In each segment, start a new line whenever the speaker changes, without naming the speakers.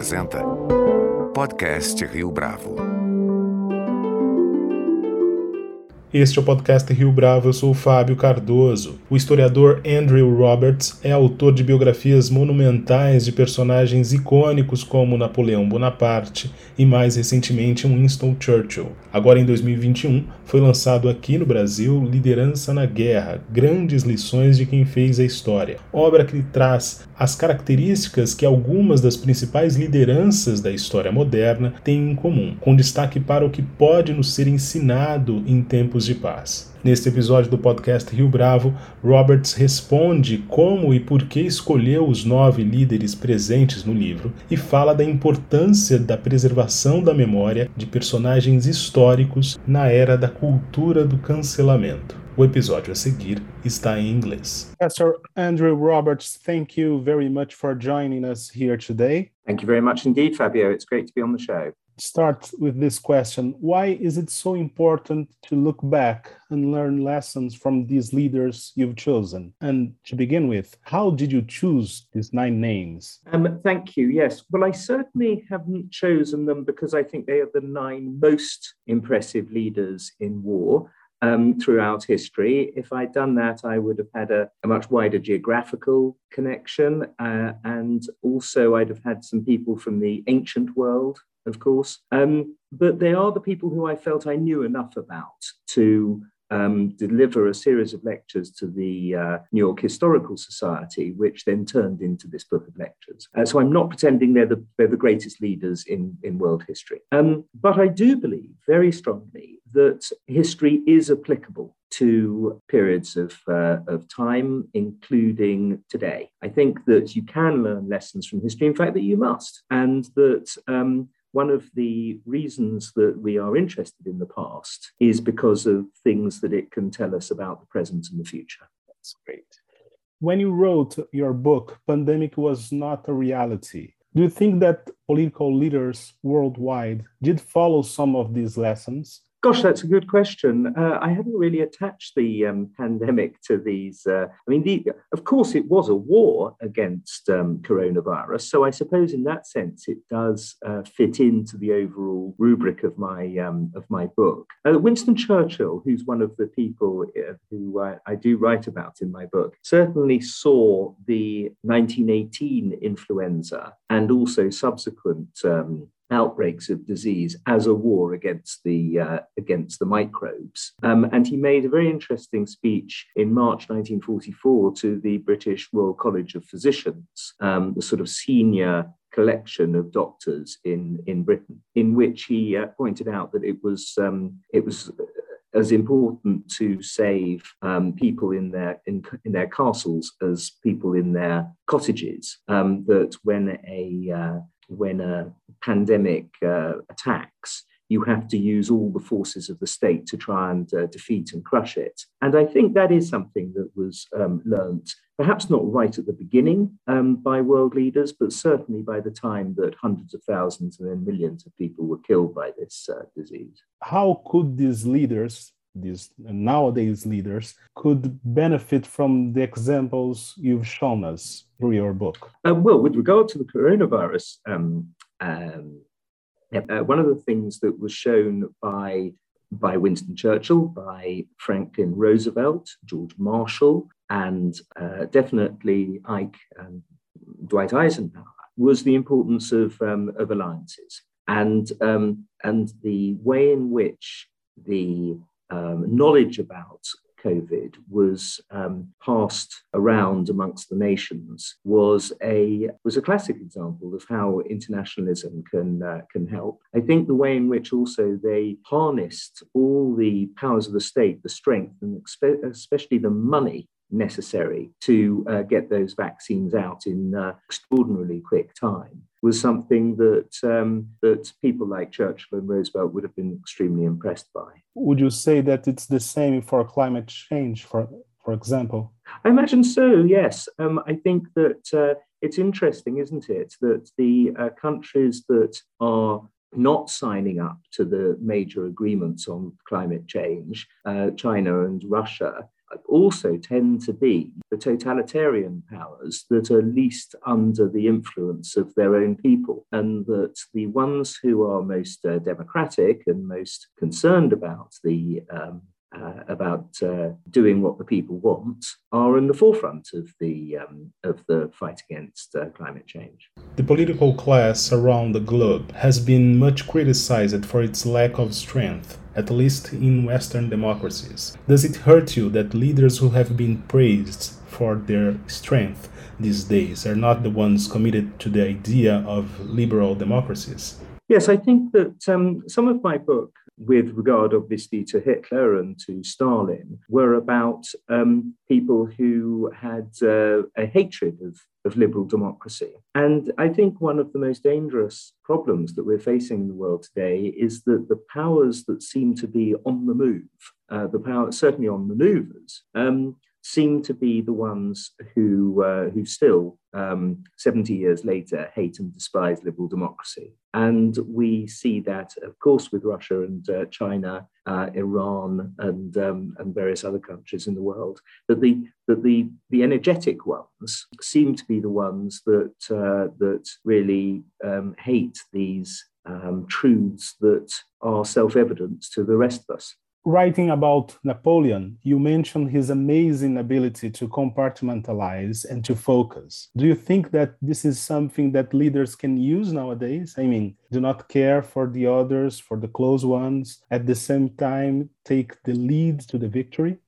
apresenta Podcast Rio Bravo.
Este é o podcast Rio Bravo, eu sou o Fábio Cardoso. O historiador Andrew Roberts é autor de biografias monumentais de personagens icônicos como Napoleão Bonaparte e, mais recentemente, Winston Churchill. Agora, em 2021, foi lançado aqui no Brasil Liderança na Guerra Grandes Lições de Quem Fez a História, obra que traz as características que algumas das principais lideranças da história moderna têm em comum, com destaque para o que pode nos ser ensinado em tempos de paz. Neste episódio do podcast Rio Bravo, Roberts responde como e por que escolheu os nove líderes presentes no livro e fala da importância da preservação da memória de personagens históricos na era da cultura do cancelamento. O episódio a seguir está em inglês.
Professor Andrew Roberts, thank you very much for joining us here today.
Thank you very much indeed, Fabio. It's great to be on the show.
Start with this question Why is it so important to look back and learn lessons from these leaders you've chosen? And to begin with, how did you choose these nine names?
Um, thank you. Yes. Well, I certainly haven't chosen them because I think they are the nine most impressive leaders in war. Um, throughout history. If I'd done that, I would have had a, a much wider geographical connection. Uh, and also, I'd have had some people from the ancient world of course. Um, but they are the people who I felt I knew enough about to um, deliver a series of lectures to the uh, New York Historical Society, which then turned into this book of lectures. Uh, so I'm not pretending they're the, they're the greatest leaders in, in world history. Um, but I do believe very strongly that history is applicable to periods of, uh, of time, including today. I think that you can learn lessons from history, in fact, that you must, and that um, one of the reasons that we are interested in the past is because of things that it can tell us about the present and the future.
That's great. When you wrote your book, Pandemic Was Not a Reality, do you think that political leaders worldwide did follow some of these lessons?
Gosh, that's a good question. Uh, I hadn't really attached the um, pandemic to these. Uh, I mean, the, of course, it was a war against um, coronavirus. So I suppose, in that sense, it does uh, fit into the overall rubric of my um, of my book. Uh, Winston Churchill, who's one of the people uh, who I, I do write about in my book, certainly saw the 1918 influenza and also subsequent um, outbreaks of disease as a war against the uh, against the microbes. Um, and he made a very interesting speech in March 1944 to the British Royal College of Physicians, um, the sort of senior collection of doctors in in Britain, in which he uh, pointed out that it was um, it was as important to save um, people in their in, in, their castles as people in their cottages. Um, that when a uh, when a pandemic uh, attacks, you have to use all the forces of the state to try and uh, defeat and crush it. And I think that is something that was um, perhaps not right at the beginning um, by world leaders, but certainly by the time that hundreds of thousands and then millions of people were killed by this uh, disease.
How could these leaders these nowadays leaders could benefit from the examples you've shown us through your book?
Uh, well, with regard to the coronavirus, um, um, uh, one of the things that was shown by by Winston Churchill, by Franklin Roosevelt, George Marshall, and uh, definitely Ike and Dwight Eisenhower was the importance of, um, of alliances and, um, and the way in which the um, knowledge about COVID was um, passed around amongst the nations was a was a classic example of how internationalism can uh, can help. I think the way in which also they harnessed all the powers of the state, the strength, and especially the money necessary to uh, get those vaccines out in uh, extraordinarily quick time was something that um, that people like Churchill and Roosevelt would have been extremely impressed by.
Would you say that it's the same for climate change, for for example?
I imagine so. Yes, um, I think that uh, it's interesting, isn't it, that the uh, countries that are not signing up to the major agreements on climate change, uh, China and Russia, also tend to be the totalitarian powers that are least under the influence of their own people, and that the ones who are most uh, democratic and most concerned about the um, uh, about uh, doing what the people want are in the forefront of the um, of the fight against uh, climate change.
The political class around the globe has been much criticized for its lack of strength, at least in Western democracies. Does it hurt you that leaders who have been praised for their strength these days are not the ones committed to the idea of liberal democracies?
Yes, I think that um, some of my book with regard obviously to Hitler and to Stalin, were about um, people who had uh, a hatred of, of liberal democracy. And I think one of the most dangerous problems that we're facing in the world today is that the powers that seem to be on the move, uh, the power certainly on maneuvers, um, seem to be the ones who uh, who still um, 70 years later hate and despise liberal democracy. And we see that of course with Russia and uh, China uh, Iran and um, and various other countries in the world that the that the the energetic ones seem to be the ones that uh, that really um, hate these um, truths that are self-evident to the rest of us
writing about Napoleon, you mentioned his amazing ability to compartmentalize and to focus. Do you think that this is something that leaders can use nowadays? I mean, do not care for the others, for the close ones, at the same time, take the lead to the victory?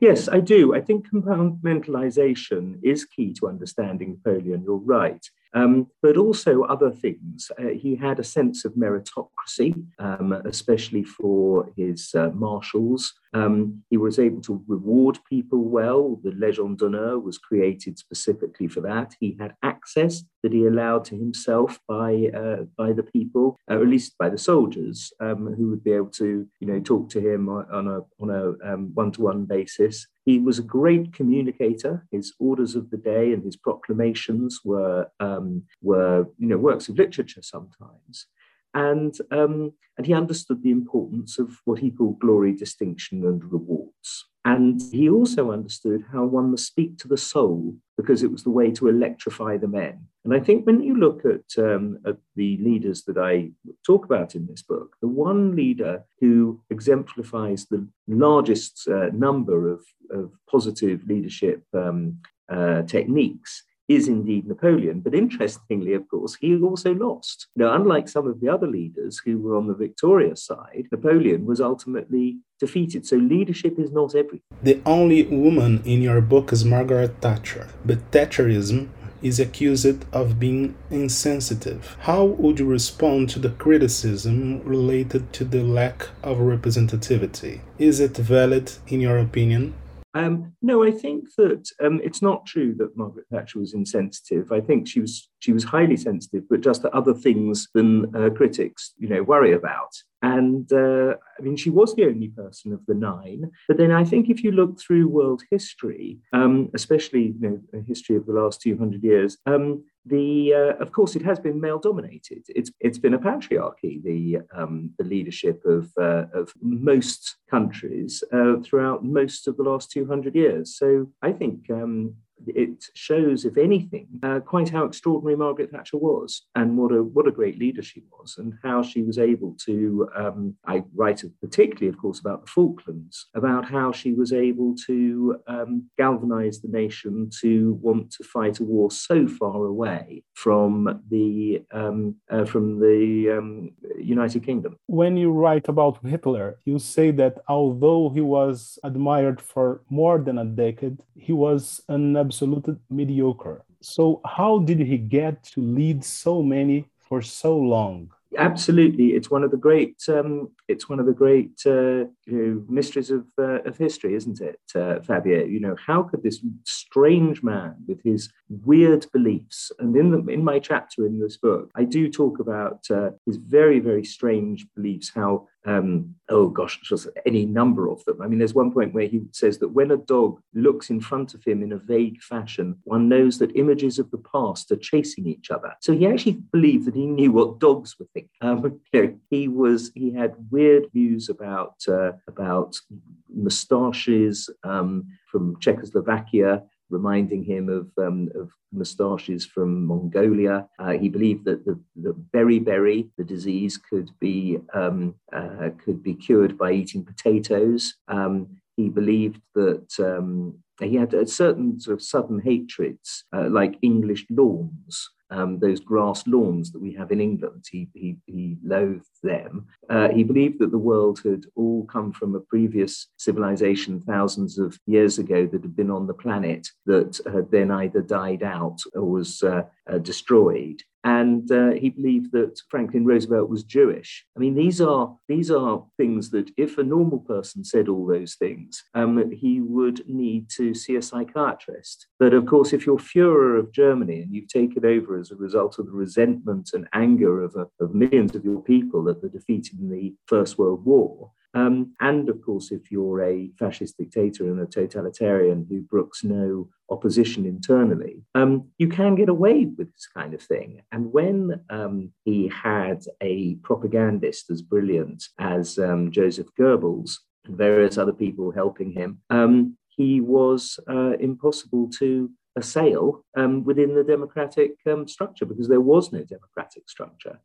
Yes, I do. I think compartmentalization is key to understanding Napoleon. You're right. Um, but also other things. Uh, he had a sense of meritocracy, um, especially for his uh, marshals. Um, he was able to reward people well. The Legion d'honneur was created specifically for that. He had access that he allowed to himself by uh, by the people, or at least by the soldiers, um, who would be able to, you know, talk to him on a on a one to one basis. He was a great communicator. His orders of the day and his proclamations were um, were you know works of literature sometimes and um, and he understood the importance of what he called glory, distinction, and rewards. And he also understood how one must speak to the soul because it was the way to electrify the men. And I think when you look at, um, at the leaders that I talk about in this book, the one leader who exemplifies the largest uh, number of, of positive leadership um, uh, techniques is indeed Napoleon. But interestingly, of course, he also lost. Now, unlike some of the other leaders who were on the victorious side, Napoleon was ultimately defeated. So leadership is not everything.
The only woman in your book is Margaret Thatcher, but Thatcherism is accused of being insensitive. How would you respond to the criticism related to the lack of representativity? Is it valid in your opinion?
Um, no, I think that um, it's not true that Margaret Thatcher was insensitive. I think she was she was highly sensitive, but just to other things than uh, critics, you know, worry about. And uh, I mean, she was the only person of the nine. But then I think if you look through world history, um, especially you know, the history of the last 200 years, um, the uh, of course it has been male dominated. It's it's been a patriarchy. The um, the leadership of uh, of most countries uh, throughout most of the last 200 years. So I think um, it shows, if anything, uh, quite how extraordinary Margaret Thatcher was, and what a what a great leader she was, and how she was able to. Um, I write particularly, of course, about the Falklands, about how she was able to um, galvanise the nation to want to fight a war so far away from the um, uh, from the um, United Kingdom.
When you write about Hitler, you say that although he was admired for more than a decade, he was an absolute mediocre. So, how did he get to lead so many for so long?
Absolutely, it's one of the great um, it's one of the great uh, you know, mysteries of uh, of history, isn't it, uh, Fabio? You know, how could this strange man with his weird beliefs, and in the in my chapter in this book, I do talk about uh, his very very strange beliefs, how um, oh gosh, just any number of them. I mean, there's one point where he says that when a dog looks in front of him in a vague fashion, one knows that images of the past are chasing each other. So he actually believed that he knew what dogs were thinking. Um, you know, he was he had weird views about uh, about moustaches um, from Czechoslovakia reminding him of, um, of moustaches from Mongolia. Uh, he believed that the, the beriberi, the disease, could be um, uh, could be cured by eating potatoes. Um, he believed that um, he had a certain sort of southern hatreds, uh, like English lawns um, those grass lawns that we have in England. He, he, he loathed them. Uh, he believed that the world had all come from a previous civilization thousands of years ago that had been on the planet that had then either died out or was uh, uh, destroyed and uh, he believed that Franklin Roosevelt was Jewish. I mean, these are these are things that if a normal person said all those things, um, he would need to see a psychiatrist. But of course, if you're Führer of Germany and you've taken over as a result of the resentment and anger of, of millions of your people at the defeat in the First World War, um, and of course, if you're a fascist dictator and a totalitarian who brooks no opposition internally, um, you can get away with this kind of thing. And when um, he had a propagandist as brilliant as um, Joseph Goebbels and various other people helping him, um, he was uh, impossible to assail um, within the democratic structure because there was no democratic structure.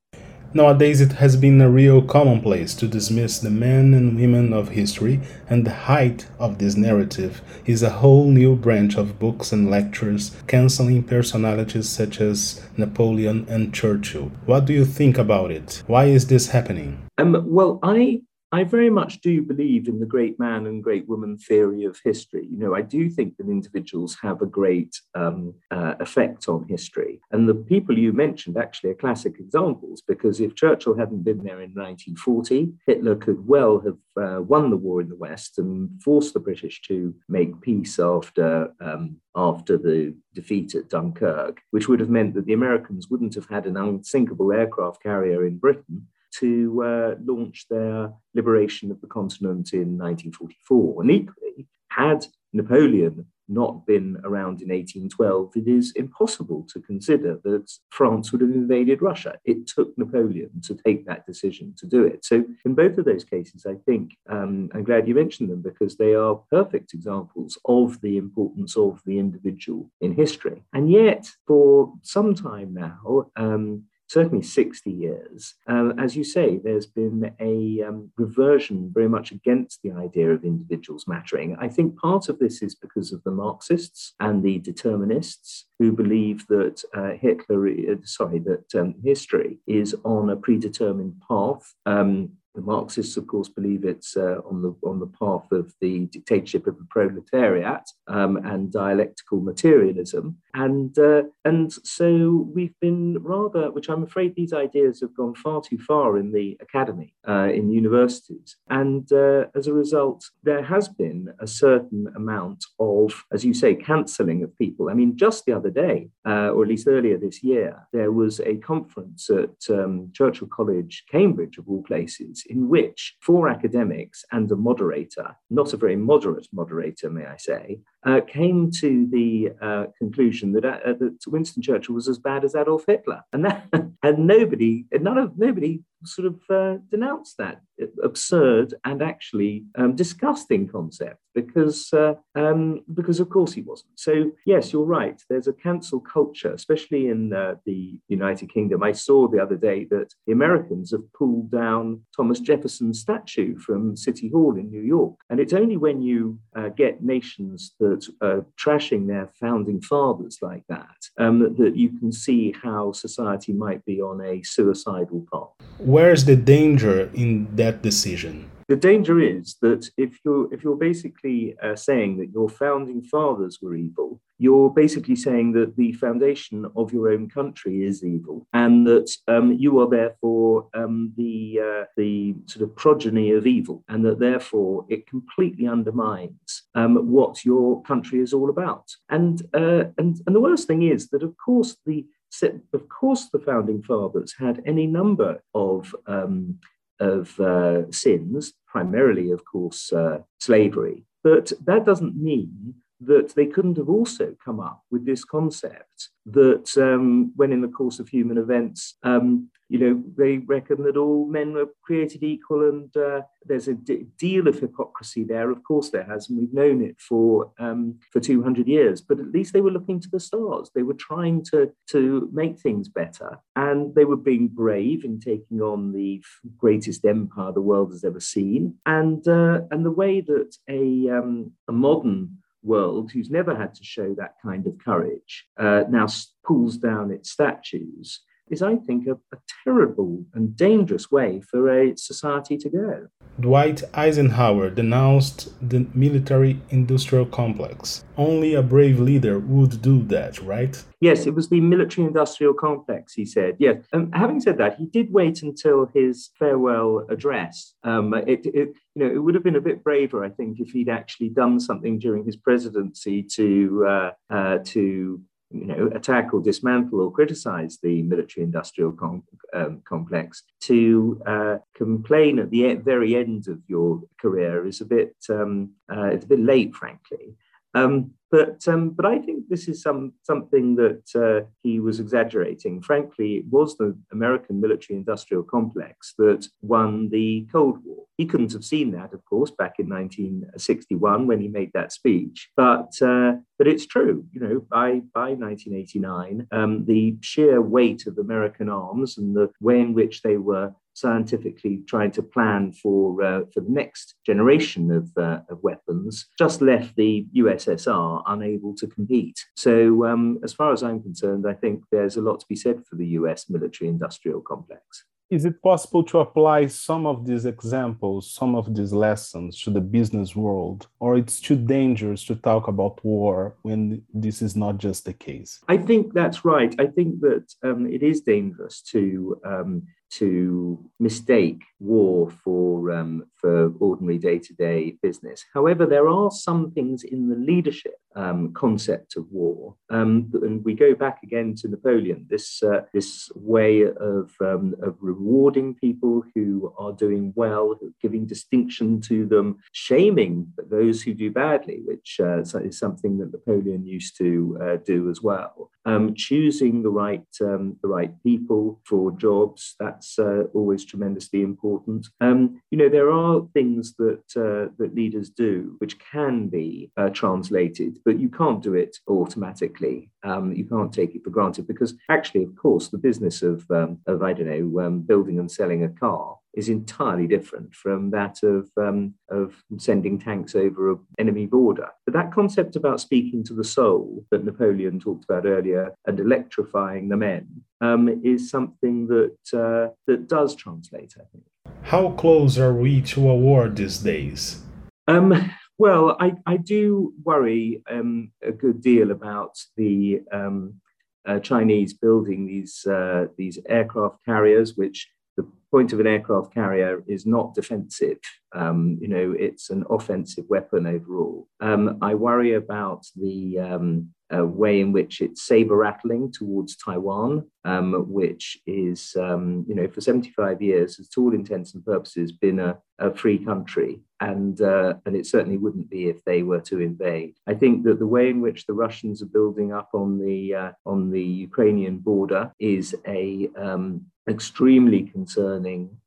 Nowadays, it has been a real commonplace to dismiss the men and women of history, and the height of this narrative is a whole new branch of books and lectures canceling personalities such as Napoleon and Churchill. What do you think about it? Why is this happening?
Um, well, I I very much do believe in the great man and great woman theory of history. You know, I do think that individuals have a great um, uh, effect on history. And the people you mentioned actually are classic examples because if Churchill hadn't been there in 1940, Hitler could well have uh, won the war in the West and forced the British to make peace after. Um, after the defeat at Dunkirk, which would have meant that the Americans wouldn't have had an unsinkable aircraft carrier in Britain, to uh, launch their liberation of the continent in 1944. And equally, had Napoleon not been around in 1812, it is impossible to consider that France would have invaded Russia. It took Napoleon to take that decision to do it. So, in both of those cases, I think um, I'm glad you mentioned them because they are perfect examples of the importance of the individual in history. And yet, for some time now, um, certainly 60 years, uh, as you say, there's been a um, reversion very much against the idea of individuals mattering. I think part of this is because of the Marxists and the determinists who believe that uh, Hitler, uh, sorry, that um, history is on a predetermined path. Um, the Marxists, of course, believe it's uh, on the on the path of the dictatorship of the proletariat um, and dialectical materialism, and uh, and so we've been rather, which I'm afraid these ideas have gone far too far in the academy, uh, in universities, and uh, as a result, there has been a certain amount of, as you say, cancelling of people. I mean, just the other day, uh, or at least earlier this year, there was a conference at um, Churchill College, Cambridge, of all places in which four academics and a moderator, not a very moderate moderator, may I say, uh, came to the uh, conclusion that, uh, that Winston Churchill was as bad as Adolf Hitler, and that, and nobody, none of nobody sort of uh, denounced that absurd and actually um, disgusting concept because uh, um, because of course he wasn't. So yes, you're right. There's a cancel culture, especially in uh, the United Kingdom. I saw the other day that the Americans have pulled down Thomas Jefferson's statue from City Hall in New York, and it's only when you uh, get nations that are trashing their founding fathers like that um, that, that you can see how society might be on a suicidal path.
Where's the danger in that decision?
The danger is that if you're if you're basically uh, saying that your founding fathers were evil, you're basically saying that the foundation of your own country is evil, and that um, you are therefore um, the uh, the sort of progeny of evil, and that therefore it completely undermines um, what your country is all about. And uh, and and the worst thing is that of course the of course the founding fathers had any number of um, of uh, sins, primarily, of course, uh, slavery. But that doesn't mean that they couldn't have also come up with this concept that um, when in the course of human events, um, you know, they reckon that all men were created equal and uh, there's a d- deal of hypocrisy there. Of course there has, and we've known it for, um, for 200 years, but at least they were looking to the stars. They were trying to, to make things better and they were being brave in taking on the greatest empire the world has ever seen. And, uh, and the way that a, um, a modern world, who's never had to show that kind of courage, uh, now pulls down its statues, is, I think, a, a, terrible and dangerous way for a society to go.
Dwight Eisenhower denounced the military industrial complex. Only a brave leader would do that, right?
Yes, it was the military industrial complex, he said. Yes. Um, having said that, he did wait until his farewell address. Um, it, it, you know, it would have been a bit braver, I think, if he'd actually done something during his presidency to, uh, uh, to you know, attack or dismantle or criticize the military industrial com- um, complex, to uh, complain at the very end of your career is a bit, um, uh, it's a bit late, frankly. Um, but um, but I think this is some something that uh, he was exaggerating. Frankly, it was the American military-industrial complex that won the Cold War. He couldn't have seen that, of course, back in 1961 when he made that speech. But uh, but it's true. You know, by by 1989, um, the sheer weight of American arms and the way in which they were scientifically trying to plan for uh, for the next generation of, uh, of weapons just left the USSR unable to compete. So, um, as far as I'm concerned, I think there's a lot to be said for the US military industrial complex.
Is it possible to apply some of these examples, some of these lessons to the business world, or it's too dangerous to talk about war when this is not just the case?
I think that's right. I think that um, it is dangerous to um, to mistake war for um, for ordinary day to day business. However, there are some things in the leadership um, concept of war, um, and we go back again to Napoleon. This uh, this way of um, of rewarding people who are doing well, giving distinction to them, shaming those who do badly, which uh, is something that Napoleon used to uh, do as well. Um, choosing the right um, the right people for jobs that's uh, always tremendously important. Um, you know there are things that uh, that leaders do which can be uh, translated, but you can't do it automatically. Um, you can't take it for granted because actually, of course, the business of um, of I don't know um, building and selling a car is entirely different from that of, um, of sending tanks over an enemy border. But that concept about speaking to the soul that Napoleon talked about earlier and electrifying the men um, is something that, uh, that does translate, I think.
How close are we to a war these days?
Um, well, I, I do worry um, a good deal about the um, uh, Chinese building these, uh, these aircraft carriers, which the point of an aircraft carrier is not defensive. Um, you know, it's an offensive weapon overall. Um, I worry about the um, uh, way in which it's saber rattling towards Taiwan, um, which is, um, you know, for 75 years, has to all intents and purposes been a, a free country. And, uh, and it certainly wouldn't be if they were to invade. I think that the way in which the Russians are building up on the, uh, on the Ukrainian border is a um, extremely concerning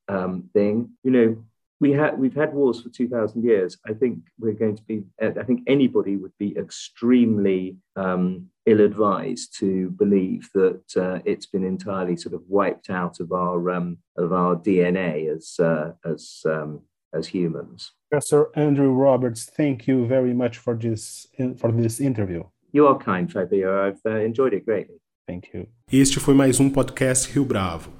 um, thing. You know, we had we've had wars for 2000 years. I think we're going to be i think anybody would be extremely um, ill-advised to believe that uh, it's been entirely sort of wiped out of our um, of our dna as uh, as um, as humans.
Professor andrew roberts thank you very much for this for this interview.
You are kind fabio. I've uh, enjoyed it greatly.
Thank you.
Este foi mais um podcast rio bravo